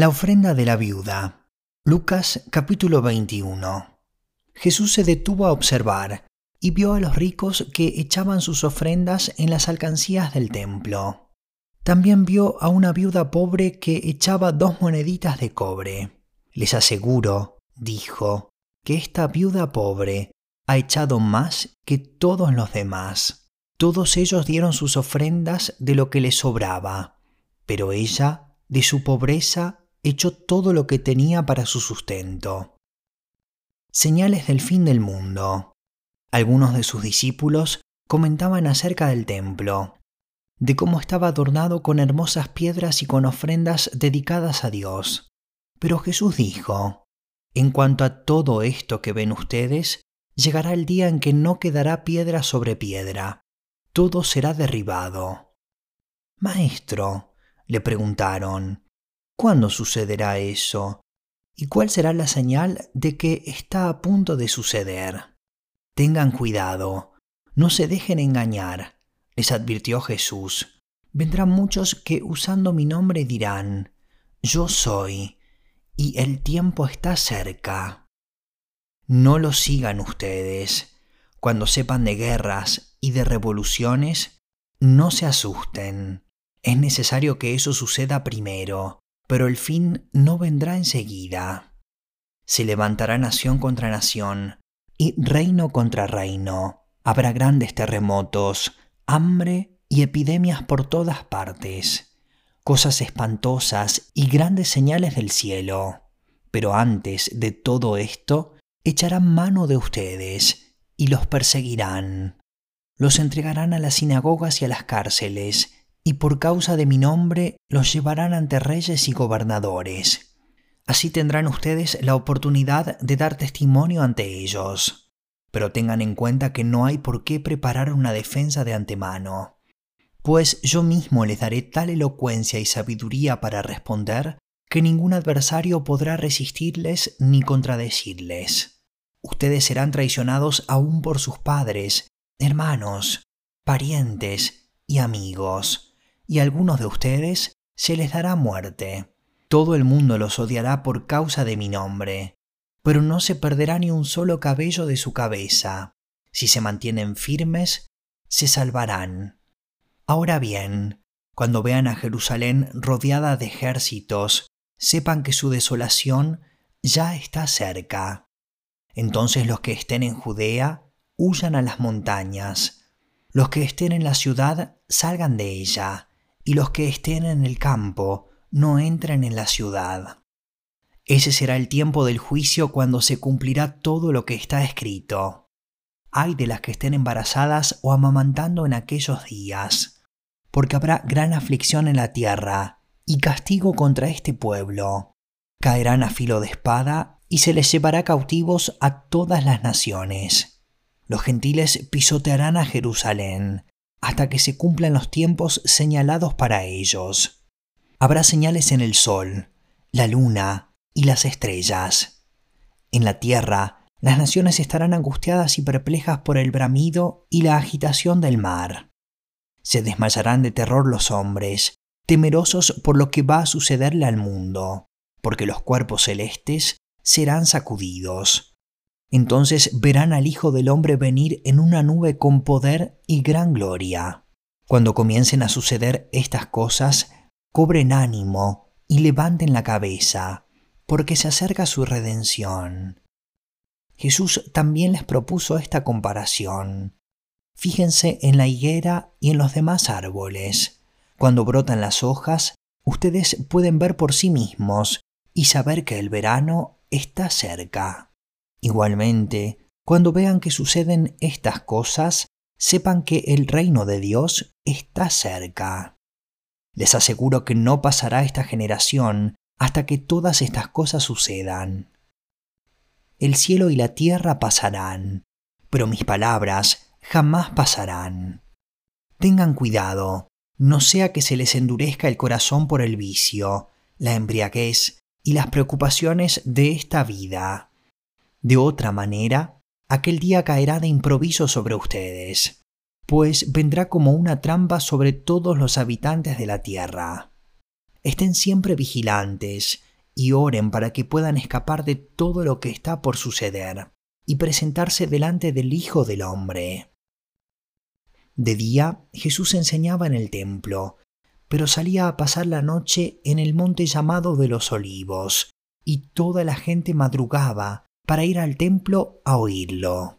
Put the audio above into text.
La ofrenda de la viuda. Lucas capítulo 21. Jesús se detuvo a observar y vio a los ricos que echaban sus ofrendas en las alcancías del templo. También vio a una viuda pobre que echaba dos moneditas de cobre. Les aseguro, dijo, que esta viuda pobre ha echado más que todos los demás. Todos ellos dieron sus ofrendas de lo que les sobraba, pero ella, de su pobreza, echó todo lo que tenía para su sustento. Señales del fin del mundo. Algunos de sus discípulos comentaban acerca del templo, de cómo estaba adornado con hermosas piedras y con ofrendas dedicadas a Dios. Pero Jesús dijo, En cuanto a todo esto que ven ustedes, llegará el día en que no quedará piedra sobre piedra, todo será derribado. Maestro, le preguntaron, ¿Cuándo sucederá eso? ¿Y cuál será la señal de que está a punto de suceder? Tengan cuidado, no se dejen engañar, les advirtió Jesús. Vendrán muchos que usando mi nombre dirán, Yo soy, y el tiempo está cerca. No lo sigan ustedes. Cuando sepan de guerras y de revoluciones, no se asusten. Es necesario que eso suceda primero, pero el fin no vendrá enseguida. Se levantará nación contra nación y reino contra reino. Habrá grandes terremotos, hambre y epidemias por todas partes, cosas espantosas y grandes señales del cielo. Pero antes de todo esto, echarán mano de ustedes y los perseguirán. Los entregarán a las sinagogas y a las cárceles y por causa de mi nombre los llevarán ante reyes y gobernadores. Así tendrán ustedes la oportunidad de dar testimonio ante ellos. Pero tengan en cuenta que no hay por qué preparar una defensa de antemano, pues yo mismo les daré tal elocuencia y sabiduría para responder que ningún adversario podrá resistirles ni contradecirles. Ustedes serán traicionados aún por sus padres, hermanos, parientes y amigos y a algunos de ustedes se les dará muerte. Todo el mundo los odiará por causa de mi nombre, pero no se perderá ni un solo cabello de su cabeza. Si se mantienen firmes, se salvarán. Ahora bien, cuando vean a Jerusalén rodeada de ejércitos, sepan que su desolación ya está cerca. Entonces los que estén en Judea huyan a las montañas, los que estén en la ciudad salgan de ella, y los que estén en el campo no entren en la ciudad. Ese será el tiempo del juicio cuando se cumplirá todo lo que está escrito. Ay de las que estén embarazadas o amamantando en aquellos días, porque habrá gran aflicción en la tierra y castigo contra este pueblo. Caerán a filo de espada y se les llevará cautivos a todas las naciones. Los gentiles pisotearán a Jerusalén hasta que se cumplan los tiempos señalados para ellos. Habrá señales en el sol, la luna y las estrellas. En la tierra, las naciones estarán angustiadas y perplejas por el bramido y la agitación del mar. Se desmayarán de terror los hombres, temerosos por lo que va a sucederle al mundo, porque los cuerpos celestes serán sacudidos entonces verán al Hijo del Hombre venir en una nube con poder y gran gloria. Cuando comiencen a suceder estas cosas, cobren ánimo y levanten la cabeza, porque se acerca su redención. Jesús también les propuso esta comparación. Fíjense en la higuera y en los demás árboles. Cuando brotan las hojas, ustedes pueden ver por sí mismos y saber que el verano está cerca. Igualmente, cuando vean que suceden estas cosas, sepan que el reino de Dios está cerca. Les aseguro que no pasará esta generación hasta que todas estas cosas sucedan. El cielo y la tierra pasarán, pero mis palabras jamás pasarán. Tengan cuidado, no sea que se les endurezca el corazón por el vicio, la embriaguez y las preocupaciones de esta vida de otra manera, aquel día caerá de improviso sobre ustedes, pues vendrá como una trampa sobre todos los habitantes de la tierra. Estén siempre vigilantes y oren para que puedan escapar de todo lo que está por suceder y presentarse delante del Hijo del Hombre. De día Jesús enseñaba en el templo, pero salía a pasar la noche en el monte llamado de los olivos, y toda la gente madrugaba para ir al templo a oírlo.